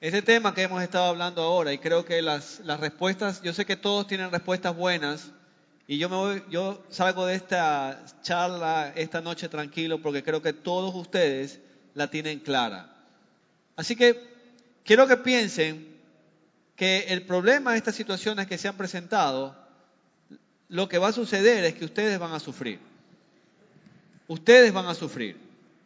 Este tema que hemos estado hablando ahora, y creo que las, las respuestas, yo sé que todos tienen respuestas buenas, y yo, me voy, yo salgo de esta charla esta noche tranquilo porque creo que todos ustedes la tienen clara. Así que quiero que piensen que el problema de estas situaciones que se han presentado, lo que va a suceder es que ustedes van a sufrir. Ustedes van a sufrir.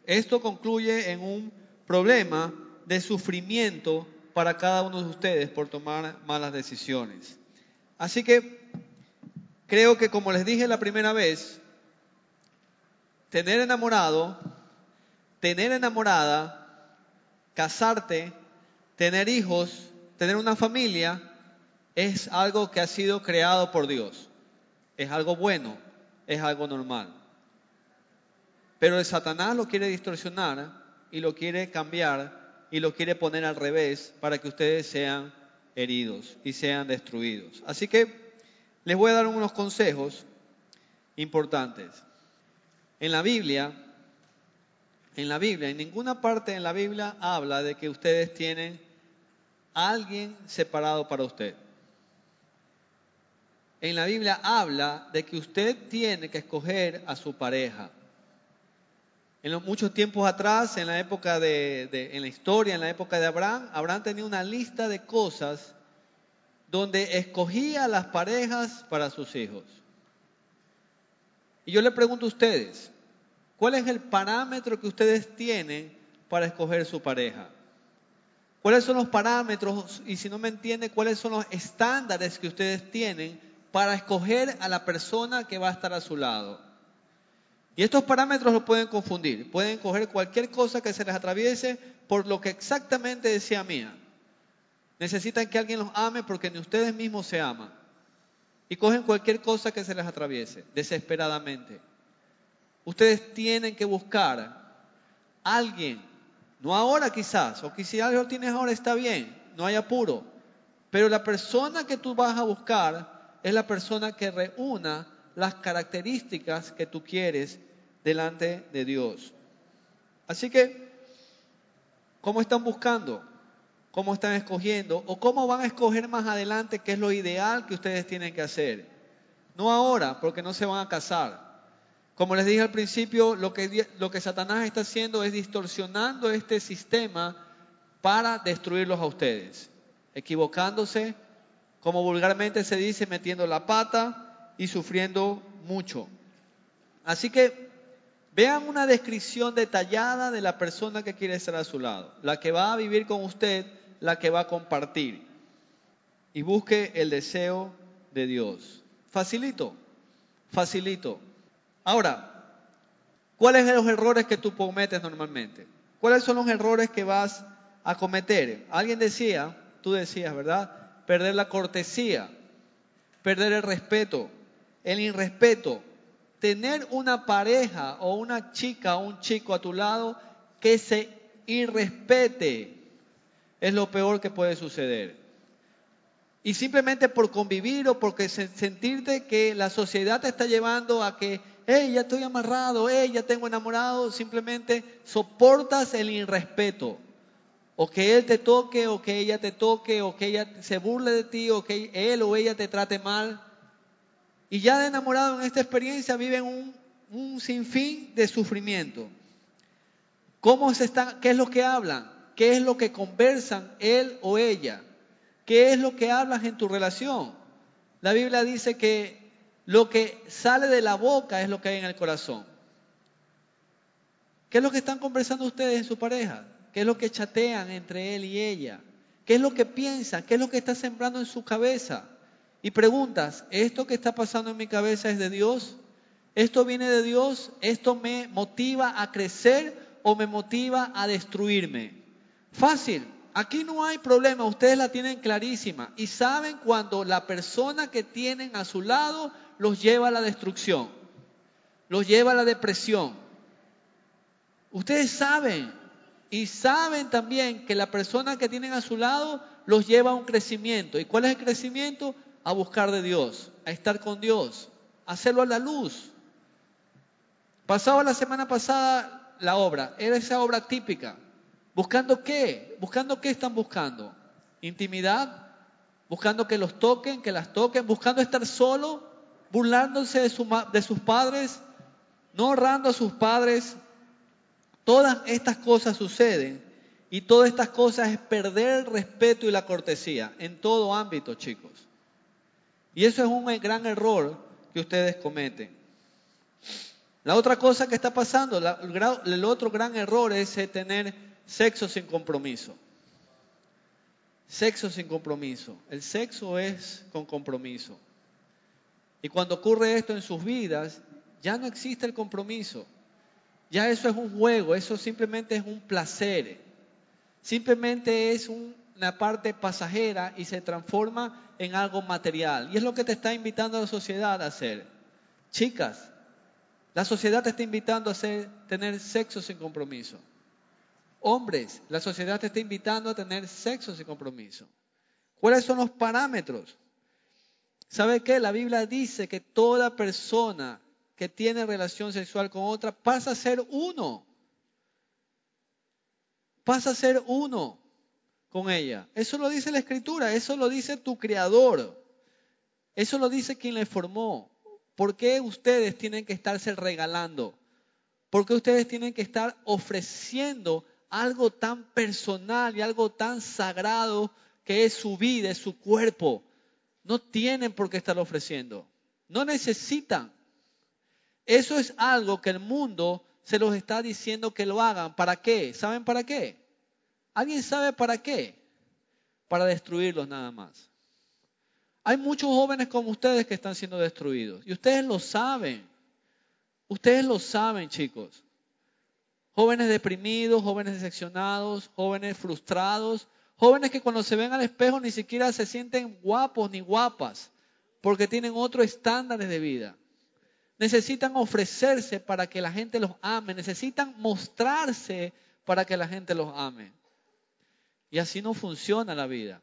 Esto concluye en un problema de sufrimiento para cada uno de ustedes por tomar malas decisiones. Así que creo que como les dije la primera vez, tener enamorado, tener enamorada, casarte, tener hijos, tener una familia, es algo que ha sido creado por Dios. Es algo bueno, es algo normal. Pero el Satanás lo quiere distorsionar y lo quiere cambiar y lo quiere poner al revés para que ustedes sean heridos y sean destruidos. Así que les voy a dar unos consejos importantes. En la Biblia, en la Biblia, en ninguna parte en la Biblia habla de que ustedes tienen a alguien separado para usted. En la Biblia habla de que usted tiene que escoger a su pareja. En los muchos tiempos atrás, en la época de, en la historia, en la época de Abraham, Abraham tenía una lista de cosas donde escogía las parejas para sus hijos. Y yo le pregunto a ustedes, ¿cuál es el parámetro que ustedes tienen para escoger su pareja? ¿Cuáles son los parámetros y si no me entiende, cuáles son los estándares que ustedes tienen para escoger a la persona que va a estar a su lado? Y estos parámetros lo pueden confundir. Pueden coger cualquier cosa que se les atraviese por lo que exactamente decía mía. Necesitan que alguien los ame porque ni ustedes mismos se aman. Y cogen cualquier cosa que se les atraviese, desesperadamente. Ustedes tienen que buscar a alguien, no ahora quizás, o que si algo tienes ahora está bien, no hay apuro. Pero la persona que tú vas a buscar es la persona que reúna las características que tú quieres delante de Dios. Así que, ¿cómo están buscando? ¿Cómo están escogiendo? ¿O cómo van a escoger más adelante qué es lo ideal que ustedes tienen que hacer? No ahora, porque no se van a casar. Como les dije al principio, lo que, Satanás está haciendo es distorsionando este sistema para destruirlos a ustedes, equivocándose, como vulgarmente se dice, metiendo la pata, y sufriendo mucho. Así que vean una descripción detallada de la persona que quiere estar a su lado, la que va a vivir con usted, la que va a compartir. Y busque el deseo de Dios. Facilito, facilito. Ahora, ¿cuáles son los errores que tú cometes normalmente? ¿Cuáles son los errores que vas a cometer? Alguien decía, tú decías, ¿verdad? Perder la cortesía, perder el respeto, el irrespeto, tener una pareja o una chica o un chico a tu lado que se irrespete es lo peor que puede suceder. Y simplemente por convivir o porque sentirte que la sociedad te está llevando a que, hey, ya estoy amarrado, hey, ya tengo enamorado, simplemente soportas el irrespeto. O que él te toque, o que ella te toque, o que ella se burle de ti, o que él o ella te trate mal. Y ya de enamorado en esta experiencia viven un, un sinfín de sufrimiento. ¿Cómo se están, ¿Qué es lo que hablan? ¿Qué es lo que conversan él o ella? ¿Qué es lo que hablas en tu relación? La Biblia dice que lo que sale de la boca es lo que hay en el corazón. ¿Qué es lo que están conversando ustedes en su pareja? ¿Qué es lo que chatean entre él y ella? ¿Qué es lo que piensan? ¿Qué es lo que está sembrando en su cabeza? Y preguntas, ¿esto que está pasando en mi cabeza es de Dios? ¿Esto viene de Dios? ¿Esto me motiva a crecer o me motiva a destruirme? Fácil, aquí no hay problema, ustedes la tienen clarísima y saben cuando la persona que tienen a su lado los lleva a la destrucción, los lleva a la depresión. Ustedes saben y saben también que la persona que tienen a su lado los lleva a un crecimiento. ¿Y cuál es el crecimiento? A buscar de Dios, a estar con Dios, a hacerlo a la luz. Pasaba la semana pasada la obra, era esa obra típica. ¿Buscando qué? ¿Buscando qué están buscando? ¿Intimidad? ¿Buscando que los toquen, que las toquen? ¿Buscando estar solo? ¿Burlándose de, de sus padres? ¿No honrando a sus padres? Todas estas cosas suceden y todas estas cosas es perder el respeto y la cortesía en todo ámbito, chicos. Y eso es un gran error que ustedes cometen. La otra cosa que está pasando, el otro gran error es tener sexo sin compromiso. Sexo sin compromiso. El sexo es con compromiso. Y cuando ocurre esto en sus vidas, ya no existe el compromiso. Ya eso es un juego, eso simplemente es un placer. Simplemente es una parte pasajera y se transforma en algo material. Y es lo que te está invitando la sociedad a hacer. Chicas, la sociedad te está invitando a tener sexo sin compromiso. Hombres, la sociedad te está invitando a tener sexo sin compromiso. ¿Cuáles son los parámetros? ¿Sabe qué? La Biblia dice que toda persona que tiene relación sexual con otra pasa a ser uno. Pasa a ser uno con ella. Eso lo dice la Escritura, eso lo dice tu Creador. Eso lo dice quien le formó. ¿Por qué ustedes tienen que estarse regalando? ¿Por qué ustedes tienen que estar ofreciendo algo tan personal y algo tan sagrado que es su vida, es su cuerpo? No tienen por qué estar ofreciendo. No necesitan. Eso es algo que el mundo se los está diciendo que lo hagan. ¿Para qué? ¿Saben para qué? ¿Alguien sabe para qué? Para destruirlos nada más. Hay muchos jóvenes como ustedes que están siendo destruidos. Y ustedes lo saben. Ustedes lo saben, chicos. Jóvenes deprimidos, jóvenes decepcionados, jóvenes frustrados, jóvenes que cuando se ven al espejo ni siquiera se sienten guapos ni guapas, porque tienen otros estándares de vida. Necesitan ofrecerse para que la gente los ame, necesitan mostrarse para que la gente los ame. Y así no funciona la vida.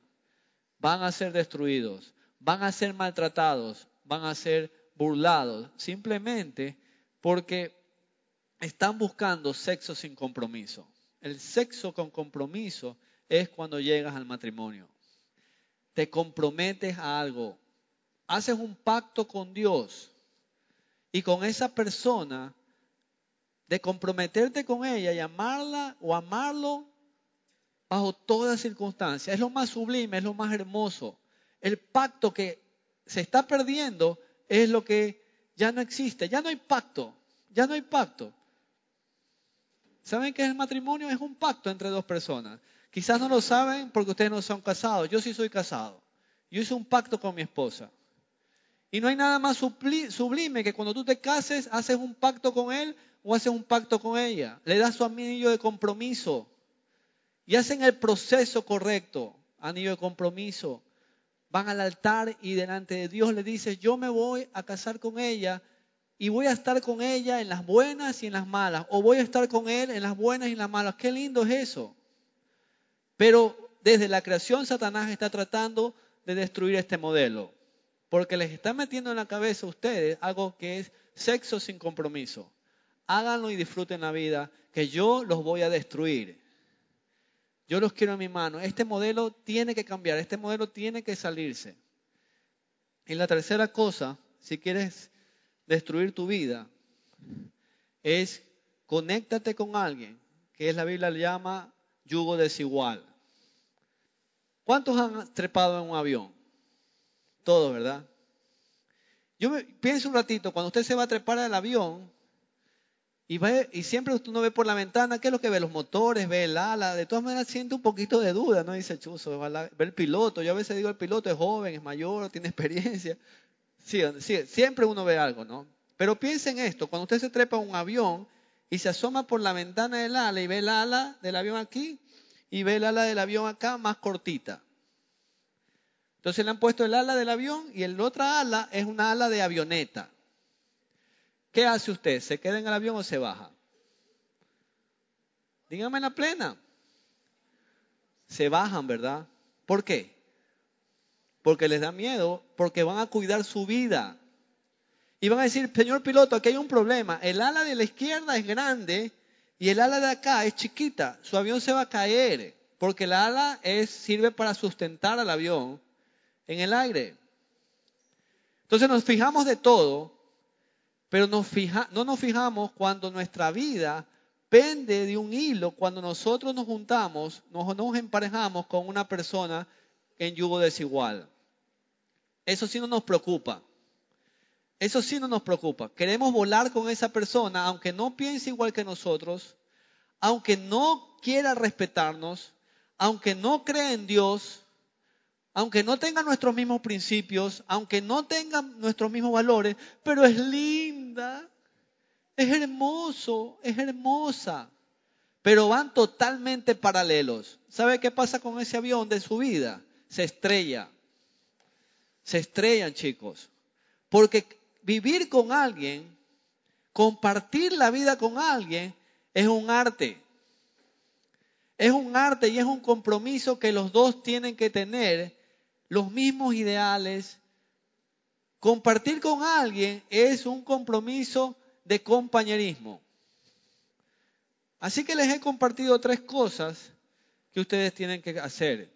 Van a ser destruidos van a ser maltratados, van a ser burlados, simplemente porque están buscando sexo sin compromiso. El sexo con compromiso es cuando llegas al matrimonio. Te comprometes a algo, haces un pacto con Dios y con esa persona de comprometerte con ella y amarla o amarlo bajo todas circunstancias. Es lo más sublime, es lo más hermoso el pacto que se está perdiendo es lo que ya no existe. Ya no hay pacto. Ya no hay pacto. ¿Saben qué es el matrimonio? Es un pacto entre dos personas. Quizás no lo saben porque ustedes no son casados. Yo sí soy casado. Yo hice un pacto con mi esposa. Y no hay nada más sublime que cuando tú te cases, haces un pacto con él o haces un pacto con ella. Le das su anillo de compromiso. Y hacen el proceso correcto. Anillo de compromiso van al altar y delante de Dios le dices, yo me voy a casar con ella y voy a estar con ella en las buenas y en las malas, o voy a estar con él en las buenas y en las malas. Qué lindo es eso. Pero desde la creación Satanás está tratando de destruir este modelo, porque les está metiendo en la cabeza a ustedes algo que es sexo sin compromiso. Háganlo y disfruten la vida, que yo los voy a destruir. Yo los quiero en mi mano. Este modelo tiene que cambiar, este modelo tiene que salirse. Y la tercera cosa, si quieres destruir tu vida, es conéctate con alguien, que es la Biblia le llama yugo desigual. ¿Cuántos han trepado en un avión? Todos, ¿verdad? Yo pienso un ratito, cuando usted se va a trepar al avión, y, y siempre uno ve por la ventana, ¿qué es lo que ve? Los motores, ve el ala. De todas maneras siente un poquito de duda, ¿no? Dice Chuzo, ve el piloto. Yo a veces digo, el piloto es joven, es mayor, tiene experiencia. Sí, sí, siempre uno ve algo, ¿no? Pero piensen esto, cuando usted se trepa a un avión y se asoma por la ventana del ala y ve el ala del avión aquí y ve el ala del avión acá más cortita. Entonces le han puesto el ala del avión y el otra ala es una ala de avioneta. ¿Qué hace usted? ¿Se queda en el avión o se baja? Dígame en la plena. Se bajan, ¿verdad? ¿Por qué? Porque les da miedo, porque van a cuidar su vida. Y van a decir, señor piloto, aquí hay un problema. El ala de la izquierda es grande Y el ala de acá es chiquita, su avión se va a caer, porque el ala es, sirve para sustentar al avión en el aire. Entonces nos fijamos de todo, pero no nos fijamos cuando nuestra vida pende de un hilo, cuando nosotros nos juntamos, nos, nos emparejamos con una persona en yugo desigual. Eso sí no nos preocupa. Eso sí no nos preocupa. Queremos volar con esa persona, aunque no piense igual que nosotros, aunque no quiera respetarnos, aunque no crea en Dios, aunque no tenga nuestros mismos principios, aunque no tenga nuestros mismos valores, pero es linda, es hermoso, es hermosa. Pero van totalmente paralelos. ¿Sabe qué pasa con ese avión de su vida? Se estrella. Se estrellan, chicos. Porque vivir con alguien, compartir la vida con alguien, es un arte. Es un arte y es un compromiso que los dos tienen que tener los mismos ideales. Compartir con alguien es un compromiso de compañerismo. Así que les he compartido tres cosas que ustedes tienen que hacer.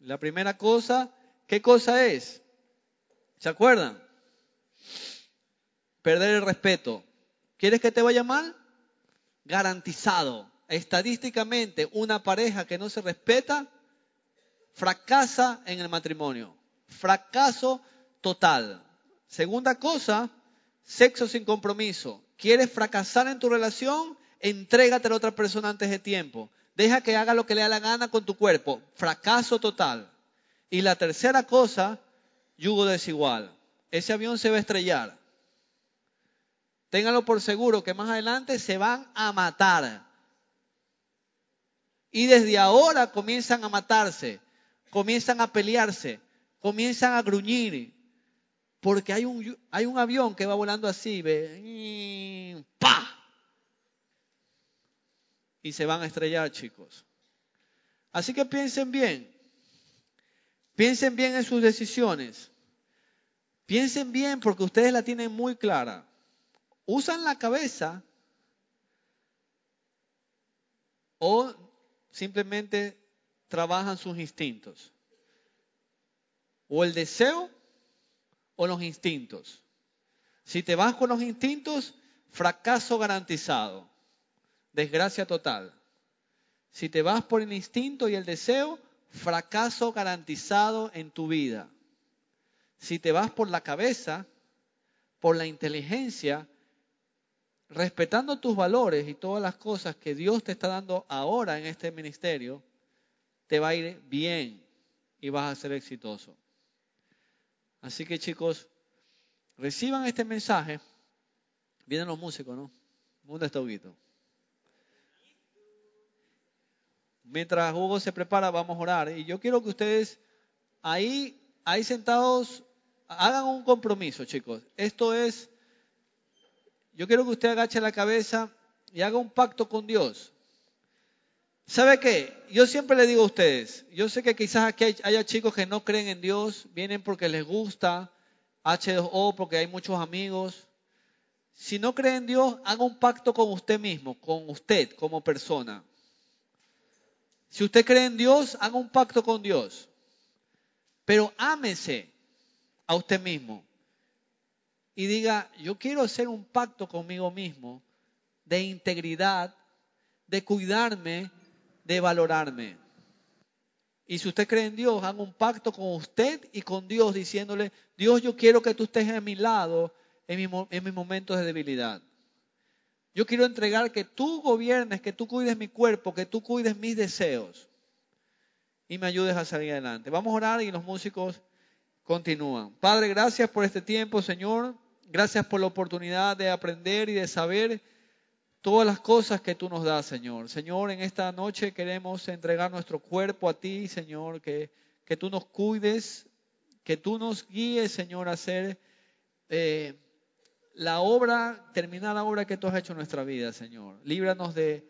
La primera cosa, ¿qué cosa es? ¿Se acuerdan? perder el respeto. ¿Quieres que te vaya mal? Garantizado. Estadísticamente, una pareja que no se respeta fracasa en el matrimonio. Fracaso total. Segunda cosa, sexo sin compromiso. ¿Quieres fracasar en tu relación? Entrégate a la otra persona antes de tiempo. Deja que haga lo que le da la gana con tu cuerpo. Fracaso total. Y la tercera cosa, yugo desigual. Ese avión se va a estrellar. Ténganlo por seguro que más adelante se van a matar. Y desde ahora comienzan a matarse, comienzan a pelearse, comienzan a gruñir. Porque hay un, hay un avión que va volando así, ve, ¡pa! Y se van a estrellar, chicos. Así que piensen bien. Piensen bien en sus decisiones. Piensen bien porque ustedes la tienen muy clara usan la cabeza o simplemente trabajan sus instintos. O el deseo o los instintos. Si te vas con los instintos, fracaso garantizado, desgracia total. Si te vas por el instinto y el deseo, fracaso garantizado en tu vida. Si te vas por la cabeza, por la inteligencia, respetando tus valores y todas las cosas que Dios te está dando ahora en este ministerio, te va a ir bien y vas a ser exitoso. Así que chicos, reciban este mensaje. Vienen los músicos, ¿no? ¿Dónde está Huguito? Mientras Hugo se prepara, vamos a orar. Y yo quiero que ustedes ahí, ahí sentados, hagan un compromiso, chicos. Esto es yo quiero que usted agache la cabeza y haga un pacto con Dios. ¿Sabe qué? Yo siempre le digo a ustedes, yo sé que quizás aquí haya chicos que no creen en Dios, vienen porque les gusta H2O, porque hay muchos amigos. Si no creen en Dios, haga un pacto con usted mismo, con usted como persona. Si usted cree en Dios, haga un pacto con Dios. Pero ámese a usted mismo y diga, yo quiero hacer un pacto conmigo mismo de integridad, de cuidarme, de valorarme. Y si usted cree en Dios, haga un pacto con usted y con Dios diciéndole, Dios, yo quiero que tú estés a mi lado en, en mis momentos de debilidad. Yo quiero entregar que tú gobiernes, que tú cuides mi cuerpo, que tú cuides mis deseos y me ayudes a salir adelante. Vamos a orar y los músicos continúan. Padre, gracias por este tiempo, Señor. Gracias por la oportunidad de aprender y de saber todas las cosas que tú nos das, Señor. Señor, en esta noche queremos entregar nuestro cuerpo a ti, Señor, que, que tú nos cuides, que tú nos guíes, Señor, a hacer eh, la obra, terminar la obra que tú has hecho en nuestra vida, Señor. Líbranos de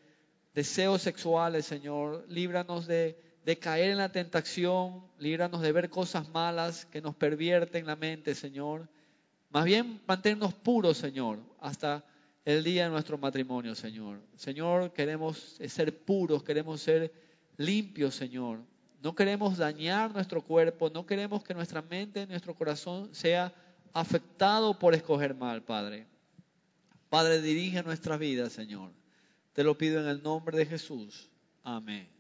deseos sexuales, Señor. Líbranos de, de caer en la tentación. Líbranos de ver cosas malas que nos pervierten la mente, Señor. Más bien mantenernos puros, Señor, hasta el día de nuestro matrimonio, Señor. Señor, queremos ser puros, queremos ser limpios, Señor. No queremos dañar nuestro cuerpo, no queremos que nuestra mente, nuestro corazón sea afectado por escoger mal, Padre. Padre, dirige nuestra vida, Señor. Te lo pido en el nombre de Jesús. Amén.